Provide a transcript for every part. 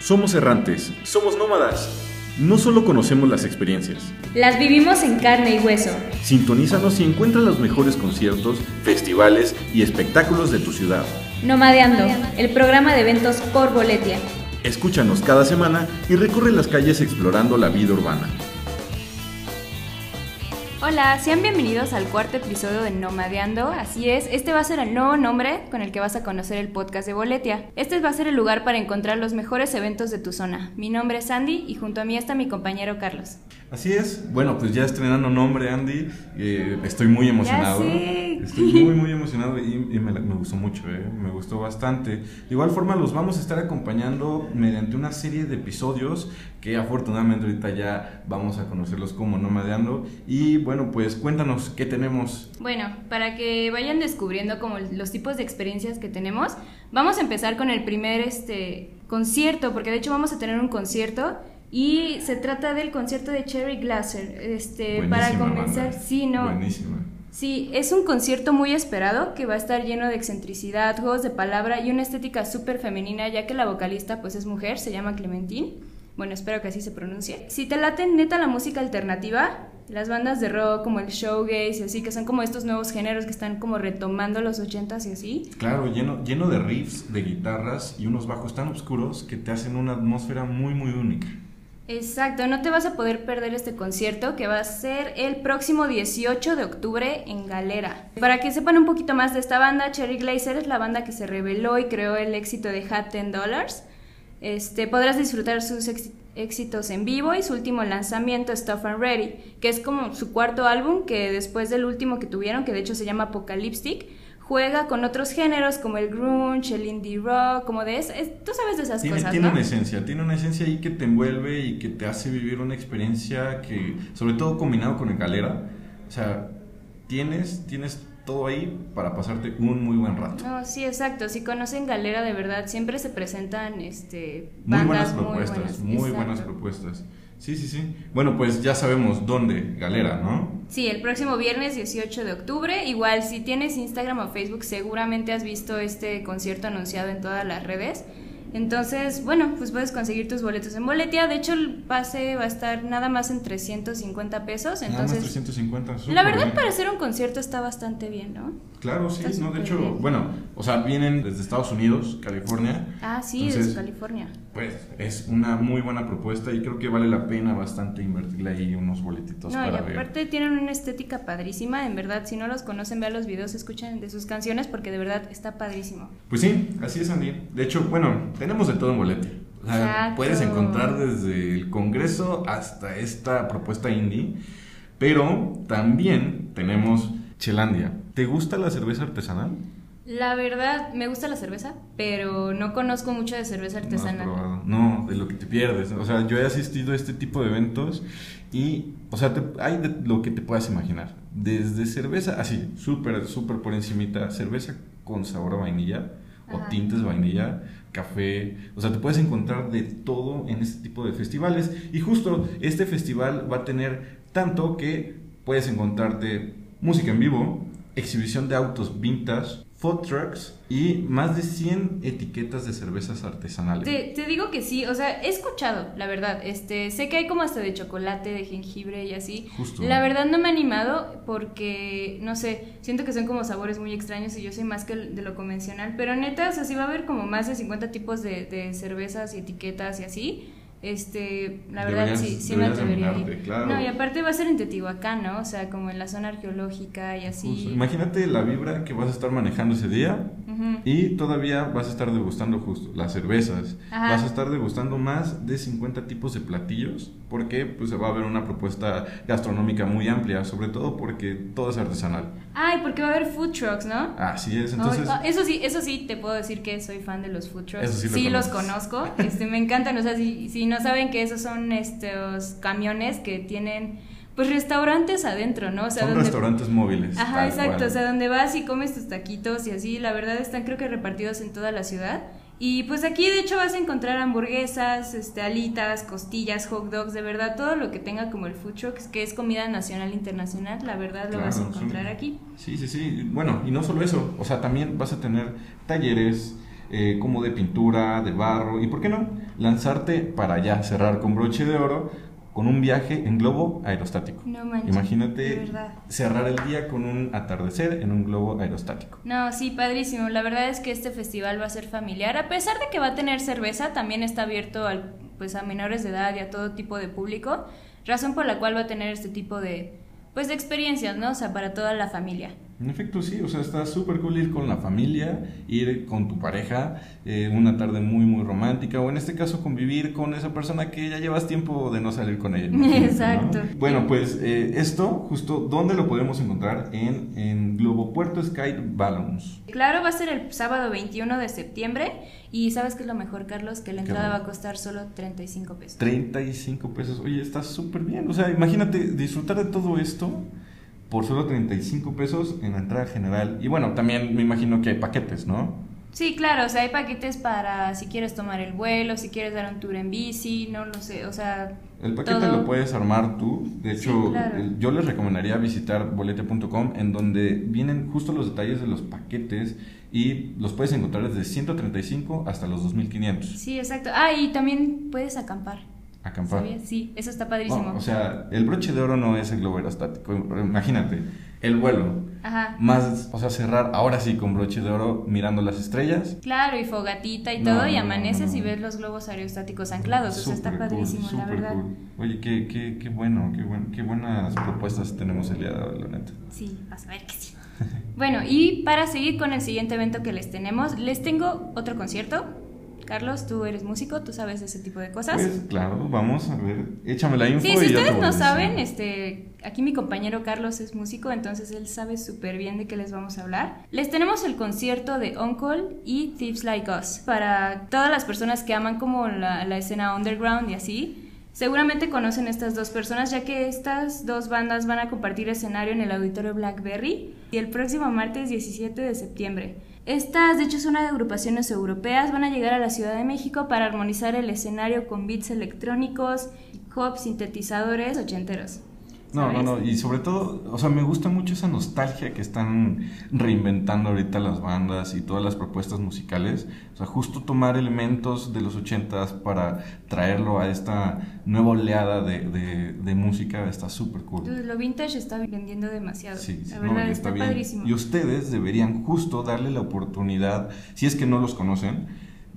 Somos errantes. Somos nómadas. No solo conocemos las experiencias. Las vivimos en carne y hueso. Sintonízanos y encuentra los mejores conciertos, festivales y espectáculos de tu ciudad. Nomadeando, el programa de eventos por Boletia. Escúchanos cada semana y recorre las calles explorando la vida urbana. Hola, sean bienvenidos al cuarto episodio de Nomadeando. Así es, este va a ser el nuevo nombre con el que vas a conocer el podcast de Boletia. Este va a ser el lugar para encontrar los mejores eventos de tu zona. Mi nombre es Andy y junto a mí está mi compañero Carlos. Así es, bueno, pues ya estrenando nombre, Andy. Eh, estoy muy emocionado. Estoy muy, muy emocionado y, y me, me gustó mucho, eh, me gustó bastante. De igual forma, los vamos a estar acompañando mediante una serie de episodios que afortunadamente ahorita ya vamos a conocerlos como Nomadeando. Y bueno, pues cuéntanos qué tenemos. Bueno, para que vayan descubriendo como los tipos de experiencias que tenemos, vamos a empezar con el primer este concierto, porque de hecho vamos a tener un concierto y se trata del concierto de Cherry Glasser. Este, para comenzar, banda. sí, no. Buenísima. Sí, es un concierto muy esperado que va a estar lleno de excentricidad, juegos de palabra y una estética súper femenina, ya que la vocalista pues es mujer, se llama Clementine. Bueno, espero que así se pronuncie. Si te late neta la música alternativa, las bandas de rock como el showgaze y así, que son como estos nuevos géneros que están como retomando los ochentas y así. Claro, lleno, lleno de riffs, de guitarras y unos bajos tan oscuros que te hacen una atmósfera muy, muy única. Exacto, no te vas a poder perder este concierto que va a ser el próximo 18 de octubre en Galera. Para que sepan un poquito más de esta banda, Cherry Glazer es la banda que se reveló y creó el éxito de Hat 10 Dollars. Este, podrás disfrutar sus éxitos en vivo y su último lanzamiento, Stuff and Ready, que es como su cuarto álbum que después del último que tuvieron, que de hecho se llama Apocalyptic, juega con otros géneros como el grunge, el indie rock, como de es, es- tú sabes de esas Tiene, cosas, tiene ¿no? una esencia, tiene una esencia ahí que te envuelve y que te hace vivir una experiencia que, sobre todo combinado con el galera, o sea, tienes, tienes todo ahí para pasarte un muy buen rato. No, sí, exacto. Si conocen Galera de verdad, siempre se presentan este Muy bandas buenas propuestas, buenas. muy buenas propuestas. Sí, sí, sí. Bueno, pues ya sabemos dónde, galera, ¿no? Sí, el próximo viernes 18 de octubre. Igual, si tienes Instagram o Facebook, seguramente has visto este concierto anunciado en todas las redes. Entonces, bueno, pues puedes conseguir tus boletos en Boletia. De hecho, el pase va a estar nada más en 350 pesos. Nada más Entonces, 350. la verdad, bien. para hacer un concierto está bastante bien, ¿no? Claro, sí, Está no, de hecho, bien. bueno, o sea, vienen desde Estados Unidos, California. Ah, sí, Entonces, desde California. Pues es una muy buena propuesta y creo que vale la pena bastante invertirle ahí unos boletitos No, y para ver. aparte tienen una estética padrísima, en verdad, si no los conocen, vean los videos, escuchen de sus canciones porque de verdad está padrísimo. Pues sí, así es Andy. De hecho, bueno, tenemos de todo en Boletia. O sea, puedes encontrar desde el Congreso hasta esta propuesta indie, pero también tenemos Chelandia. ¿Te gusta la cerveza artesanal? La verdad, me gusta la cerveza, pero no conozco mucho de cerveza artesanal. No, de lo que te pierdes. O sea, yo he asistido a este tipo de eventos y, o sea, te- hay de lo que te puedas imaginar. Desde cerveza, así, súper, súper por encimita, cerveza con sabor a vainilla o tintes vainilla, café. O sea, te puedes encontrar de todo en este tipo de festivales. Y justo este festival va a tener tanto que puedes encontrarte música en vivo, exhibición de autos vintage, food trucks y más de 100 etiquetas de cervezas artesanales. Te, te digo que sí, o sea, he escuchado, la verdad. Este, sé que hay como hasta de chocolate, de jengibre y así. Justo. La verdad no me he animado porque, no sé, siento que son como sabores muy extraños y yo soy más que de lo convencional. Pero neta, o sea, sí va a haber como más de 50 tipos de, de cervezas y etiquetas y así. Este, la verdad Deberías- sí, sí me atrevería claro. No, y aparte va a ser en Teotihuacán, ¿no? O sea, como en la zona arqueológica y así. Justo. Imagínate la vibra que vas a estar manejando ese día y todavía vas a estar degustando justo las cervezas. Ajá. Vas a estar degustando más de 50 tipos de platillos porque pues va a haber una propuesta gastronómica muy amplia, sobre todo porque todo es artesanal. Ay, porque va a haber food trucks, ¿no? Así es, entonces... Ah, eso sí, eso sí te puedo decir que soy fan de los food trucks. Eso sí lo los conozco. Este, me encantan. O sea, si, si no saben que esos son estos camiones que tienen pues restaurantes adentro, ¿no? O sea, son donde- restaurantes móviles. Ajá, exacto. cual. O sea, donde vas y comes tus taquitos y así, la verdad están creo que repartidos en toda la ciudad. Y pues aquí de hecho vas a encontrar hamburguesas, este, alitas, costillas, hot dogs, de verdad todo lo que tenga como el food truck, que es comida nacional e internacional, la verdad lo vas a encontrar aquí. Sí, sí, sí. Bueno, y no solo eso, o sea, también vas a tener talleres, eh, como de pintura, de barro, y por qué no, lanzarte para allá, cerrar con broche de oro con un viaje en globo aerostático. No manches, Imagínate cerrar el día con un atardecer en un globo aerostático. No, sí, padrísimo. La verdad es que este festival va a ser familiar. A pesar de que va a tener cerveza, también está abierto al, pues, a menores de edad y a todo tipo de público. Razón por la cual va a tener este tipo de, pues, de experiencias, ¿no? O sea, para toda la familia. En efecto, sí, o sea, está súper cool ir con la familia, ir con tu pareja, eh, una tarde muy, muy romántica, o en este caso convivir con esa persona que ya llevas tiempo de no salir con ella. imagínate, ¿no? Exacto. Bueno, pues eh, esto, justo, ¿dónde lo podemos encontrar? En, en Globo Puerto Sky Balloons. Claro, va a ser el sábado 21 de septiembre. Y ¿sabes qué es lo mejor, Carlos? Que la ¿Qué entrada va a costar solo 35 pesos. 35 pesos, oye, está súper bien, o sea, imagínate disfrutar de todo esto por solo 35 pesos en la entrada general. Y bueno, también me imagino que hay paquetes, ¿no? Sí, claro, o sea, hay paquetes para si quieres tomar el vuelo, si quieres dar un tour en bici, no lo sé, o sea... El paquete todo. lo puedes armar tú. De Sí, hecho, claro. el- yo les recomendaría visitar bolete.com en donde vienen justo los detalles de los paquetes y los puedes encontrar desde 135 hasta los 2500. Sí, exacto. Ah, y también puedes acampar. Acampar. ¿sabías? Sí, eso está padrísimo. No, o sea, el broche de oro no es el globo aerostático. Imagínate, el vuelo. Ajá. Más, o sea, cerrar ahora sí con broche de oro mirando las estrellas. Claro, y fogatita y No, todo, y no, amaneces no. y ves los globos aerostáticos anclados. o sea, está Súper cool, padrísimo, la verdad. cool. Oye, qué, qué, qué bueno, qué, buen- qué buenas propuestas tenemos el día de hoy, la neta. Sí, vas a ver que sí. Bueno, y para seguir con el siguiente evento que les tenemos, les tengo otro concierto. Carlos, tú eres músico, tú sabes ese tipo de cosas. Pues claro, vamos a ver. Échame la info. Sí, si ustedes no saben, este, aquí mi compañero Carlos es músico, entonces él sabe súper bien de qué les vamos a hablar. Les tenemos el concierto de Uncle y Thieves Like Us. Para todas las personas que aman como la, la escena underground y así, seguramente conocen estas dos personas, ya que estas dos bandas van a compartir escenario en el auditorio Blackberry y el próximo martes 17 de septiembre. Estas, de hecho, son agrupaciones europeas, van a llegar a la Ciudad de México para armonizar el escenario con beats electrónicos, hop, sintetizadores ochenteros. No, no, no, y sobre todo, o sea, me gusta mucho esa nostalgia que están reinventando ahorita las bandas y todas las propuestas musicales. O sea, justo tomar elementos de los ochentas para traerlo a esta nueva oleada de, de, de música está súper cool. Lo vintage está vendiendo demasiado. Sí, sí, la verdad está, bien. padrísimo. Y ustedes deberían justo darle la oportunidad, si es que no los conocen,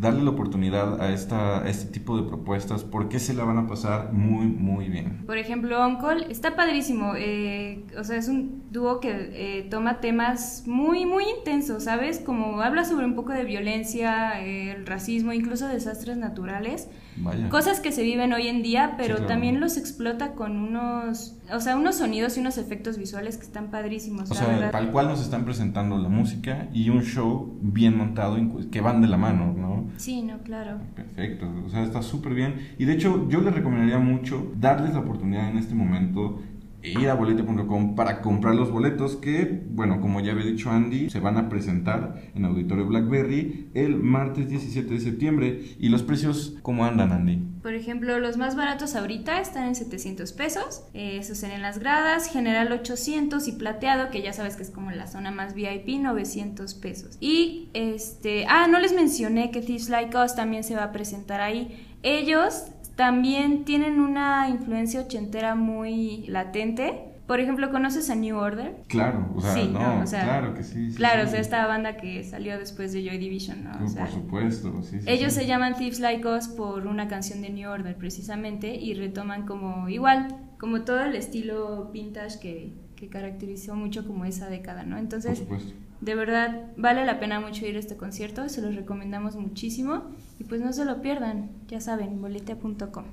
darle la oportunidad a, esta, a este tipo de propuestas porque se la van a pasar muy, muy bien. Por ejemplo, Uncle está padrísimo. eh, o sea, es un dúo que eh, toma temas muy, muy intensos, ¿sabes? Como habla sobre un poco de violencia, eh, el racismo, incluso desastres naturales. Vaya. Cosas que se viven hoy en día, pero claro. también los explota con unos, o sea, unos sonidos y unos efectos visuales que están padrísimos, O la sea, verdad. tal cual nos están presentando la música y un show bien montado que van de la mano, ¿no? Sí, no, claro. Perfecto, o sea, está súper bien. Y de hecho, yo les recomendaría mucho darles la oportunidad en este momento e ir a bolete.com para comprar los boletos que, bueno, como ya había dicho Andy, se van a presentar en Auditorio Blackberry el martes 17 de septiembre. ¿Y los precios cómo andan, Andy? Por ejemplo, los más baratos ahorita están en 700 pesos. Eh, esos en las gradas, general 800 y plateado, que ya sabes que es como la zona más VIP, 900 pesos. Y este, ah, no les mencioné que Thieves Like Us también se va a presentar ahí. Ellos también tienen una influencia ochentera muy latente. Por ejemplo, ¿conoces a New Order? Claro, o sea, Sí, no, no, o sea, claro que sí. sí, claro, sí. o sea, esta banda que salió después de Joy Division, ¿no? O Por sea, supuesto, sí, ellos se llaman Thieves Like Us por una canción de New Order precisamente y retoman como igual, como todo el estilo vintage que, que caracterizó mucho como esa década, ¿no? Por Entonces, supuesto. de verdad, vale la pena mucho ir a este concierto, se los recomendamos muchísimo y pues no se lo pierdan, ya saben, bolete.com.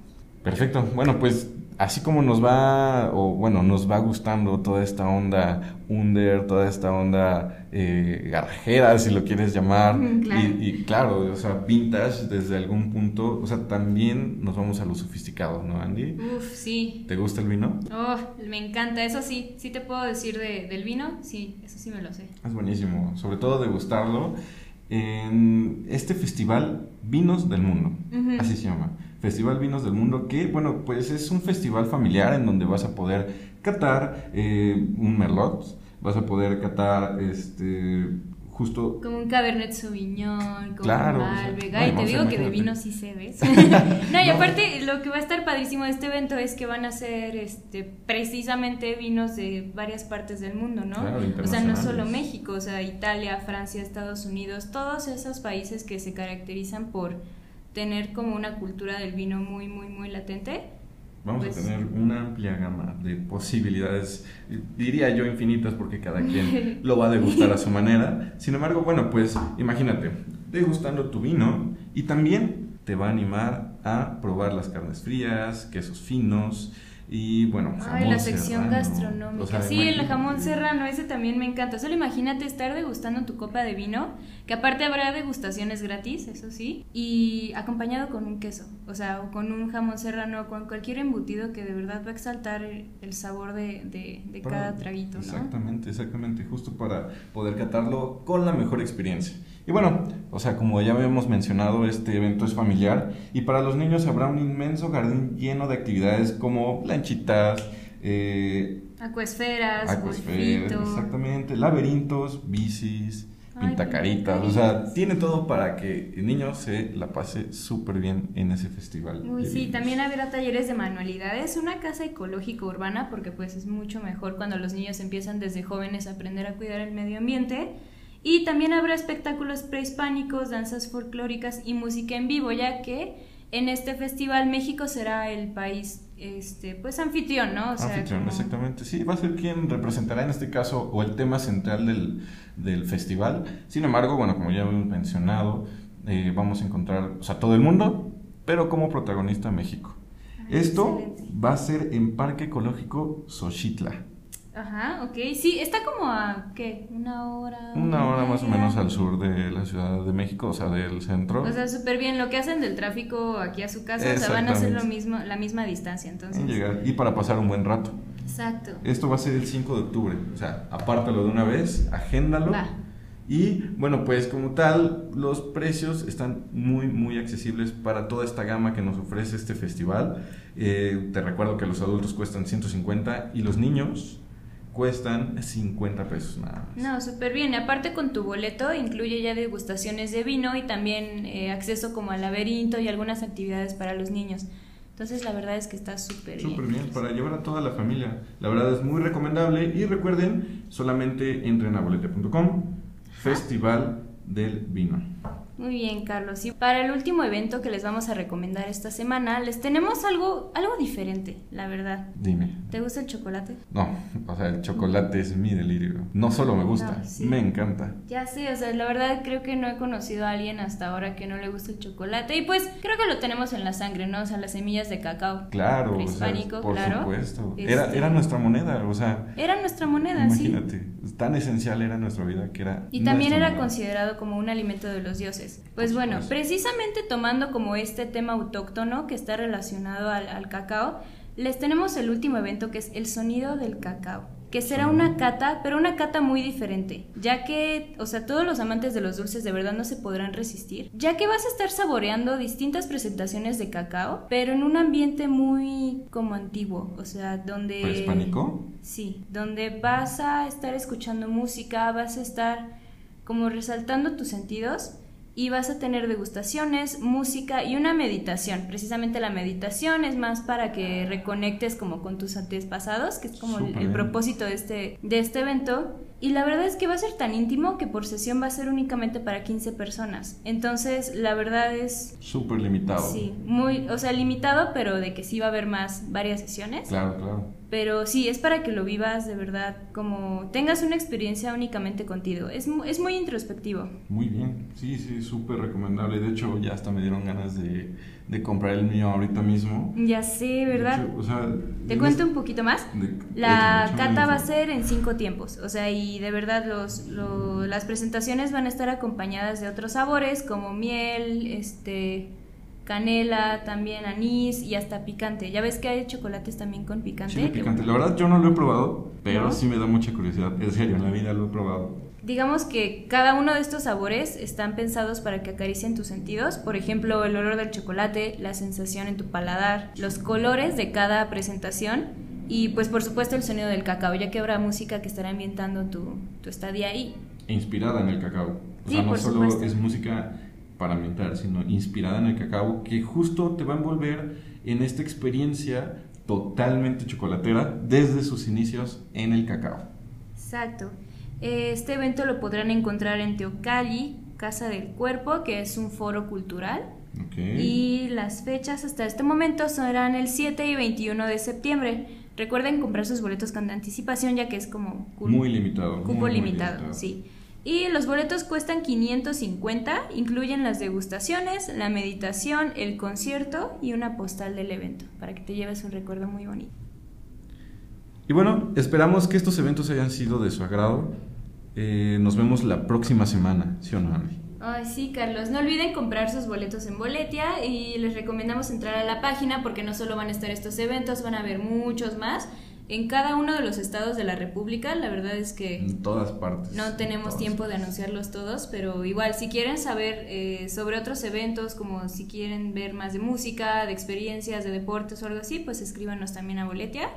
Perfecto. Bueno, pues así como nos va, o bueno, nos va gustando toda esta onda under, toda esta onda eh, garrajera, si lo quieres llamar, claro. Y, y claro, o sea, vintage desde algún punto, o sea, también nos vamos a lo sofisticado, ¿no, Andy? Uf, sí. ¿Te gusta el vino? Oh, me encanta, eso sí, sí te puedo decir de- del vino, sí, eso sí me lo sé. Es buenísimo, sobre todo degustarlo en este festival Vinos del Mundo, así se llama. Festival Vinos del Mundo, que bueno, pues es un festival familiar en donde vas a poder catar eh, un merlot, vas a poder catar este justo... Como un Cabernet Sauvignon, como Claro, un o sea, Malbec. no, Ay, no, te o sea, digo que de vino sí sé, ¿ves? no, y aparte lo que va a estar padrísimo de este evento es que van a ser este, precisamente vinos de varias partes del mundo, ¿no? Claro, o sea, no solo México, o sea, Italia, Francia, Estados Unidos, todos esos países que se caracterizan por tener como una cultura del vino muy, muy, muy latente. Vamos Pues- a tener una amplia gama de posibilidades, diría yo infinitas, porque cada quien lo va a degustar a su manera. Sin embargo, bueno, pues imagínate, degustando tu vino y también te va a animar a probar las carnes frías, quesos finos y bueno, Ay, jamón la sección serrano. gastronómica. O sea, sí, el jamón serrano, ese también me encanta. Solo imagínate estar degustando tu copa de vino, que aparte habrá degustaciones gratis, eso sí, y acompañado con un queso, o sea, o con un jamón serrano, con cualquier embutido que de verdad va a exaltar el, sabor de, de- de Para- cada traguito, ¿no? Exactamente, exactamente, justo para poder catarlo con la mejor experiencia. Y bueno, o sea, como ya habíamos mencionado, este evento es familiar y para los niños habrá un inmenso jardín lleno de actividades como lanchitas, eh, Acuesferas, acuasferas, golfito. exactamente, laberintos, bicis, Ay, pintacaritas, o sea, tiene todo para que el niño se la pase súper bien en ese festival. Uy, sí, vinos. también habrá talleres de manualidades, una casa ecológica urbana, porque pues es mucho mejor cuando los niños empiezan desde jóvenes a aprender a cuidar el medio ambiente. Y también habrá espectáculos prehispánicos, danzas folclóricas y música en vivo, ya que en este festival México será el país este pues anfitrión, ¿no? O sea, Anfitrión, como- exactamente. Sí, va a ser quien representará en este caso o el tema central del, del festival. Sin embargo, bueno, como ya hemos mencionado, eh, vamos a encontrar, o sea, todo el mundo, pero como protagonista México. Ah, Esto excelente. va a ser en Parque Ecológico Xochitla. Ajá, ok. Sí, está como a, ¿qué? Una hora. Una hora más o menos al sur de la Ciudad de México, o sea, del centro. O sea, súper bien. Lo que hacen del tráfico aquí a su casa, o sea, van a hacer lo mismo, la misma distancia, entonces. en llegar y para pasar un buen rato. Exacto. Esto va a ser el 5 de octubre. O sea, apártalo de una vez, agéndalo. Va. Y bueno, pues como tal, los precios están muy, muy accesibles para toda esta gama que nos ofrece este festival. Eh, te recuerdo que los adultos cuestan 150 y los niños cuestan 50 pesos nada más. No, súper bien. Aparte con tu boleto incluye ya degustaciones de vino y también eh, acceso como al laberinto y algunas actividades para los niños. Entonces la verdad es que está súper bien. Súper bien, para llevar a toda la familia. La verdad es muy recomendable y recuerden, solamente entren a bolete.com, Festival del Vino. Muy bien, Carlos. Y para el último evento que les vamos a recomendar esta semana, les tenemos algo, algo diferente, la verdad. Dime. ¿Te gusta el chocolate? No, o sea, el chocolate es mi delirio. No solo me gusta, No, sí. me encanta. Ya sé, o sea, la verdad creo que no he conocido a alguien hasta ahora que no le guste el chocolate. Y pues creo que lo tenemos en la sangre, ¿no? O sea, las semillas de cacao. Claro, o sea, Prehispánico, por claro. supuesto. Era, Este- era nuestra moneda, o sea, Era nuestra moneda, sí. imagínate, tan esencial era nuestra vida que era. Y también era considerado como un alimento de los dioses. Pues bueno, precisamente tomando como este tema autóctono que está relacionado al, al cacao, les tenemos el último evento que es el sonido del cacao, que será una cata, pero una cata muy diferente, ya que, o sea, todos los amantes de los dulces de verdad no se podrán resistir, ya que vas a estar saboreando distintas presentaciones de cacao, pero en un ambiente muy como antiguo, o sea, donde... ¿Prehispánico? Sí, donde vas a estar escuchando música, vas a estar como resaltando tus sentidos y vas a tener degustaciones, música y una meditación. Precisamente la meditación es más para que reconectes como con tus antepasados, que es como el, propósito de este, de este evento. Y la verdad es que va a ser tan íntimo que por sesión va a ser únicamente para 15 personas. Entonces, la verdad es Súper limitado. Sí, muy, o sea, limitado, pero de que sí va a haber más, varias sesiones. Claro, claro. Pero sí, es para que lo vivas de verdad, como tengas una experiencia únicamente contigo. Es, es muy introspectivo. Muy bien, sí, sí, súper recomendable. De hecho, ya hasta me dieron ganas de, de comprar el mío ahorita mismo. Ya sé, ¿verdad? Hecho, o sea, Te en cuento un poquito más. de- La cata va a ser en cinco tiempos, o sea, y de verdad los, lo- las presentaciones van a estar acompañadas de otros sabores como miel, este, canela, también anís y hasta picante. Ya ves que hay chocolates también con picante. Chile picante. La verdad, yo no lo he probado, pero ¿No? sí me da mucha curiosidad. En serio, en la vida lo he probado. Digamos que cada uno de estos sabores están pensados para que acaricien tus sentidos. Por ejemplo, el olor del chocolate, la sensación en tu paladar, los colores de cada presentación y pues por supuesto el sonido del cacao, ya que habrá música que estará ambientando tu, tu estadía ahí. inspirada en el cacao. O Sí, sea, no por solo supuesto. es música para ambientar, sino inspirada en el cacao, que justo te va a envolver en esta experiencia totalmente chocolatera desde sus inicios en el cacao. Exacto. Este evento lo podrán encontrar en Teocalli, Casa del Cuerpo, que es un foro cultural. Ok. Y las fechas hasta este momento serán el 7 y 21 de septiembre. Recuerden comprar sus boletos con anticipación ya que es como Muy limitado. cupo muy, muy limitado, sí. Y los boletos cuestan 550, incluyen las degustaciones, la meditación, el concierto y una postal del evento, para que te lleves un recuerdo muy bonito. Y bueno, esperamos que estos eventos hayan sido de su agrado. Eh, nos vemos la próxima semana, ¿sí o no, Andy? Ay, sí, Carlos. No olviden comprar sus boletos en Boletia y les recomendamos entrar a la página porque no solo van a estar estos eventos, van a haber muchos más en cada uno de los estados de la República. La verdad es que En todas partes. no en tenemos tiempo de anunciarlos todos, pero igual, si quieren saber eh, sobre otros eventos, como si quieren ver más de música, de experiencias, de deportes o algo así, pues escríbanos también a Boletia.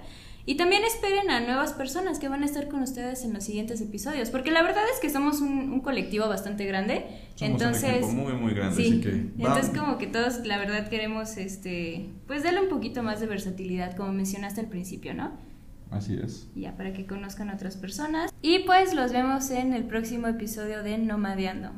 Y también esperen a nuevas personas que van a estar con ustedes en los siguientes episodios, porque la verdad es que somos un, un colectivo bastante grande. Somos un entonces, equipo muy, muy grande, sí, así que entonces como que todos, la verdad, queremos, este, pues darle un poquito más de versatilidad, como mencionaste al principio, ¿no? Así es. Ya para que conozcan a otras personas. Y pues los vemos en el próximo episodio de Nomadeando.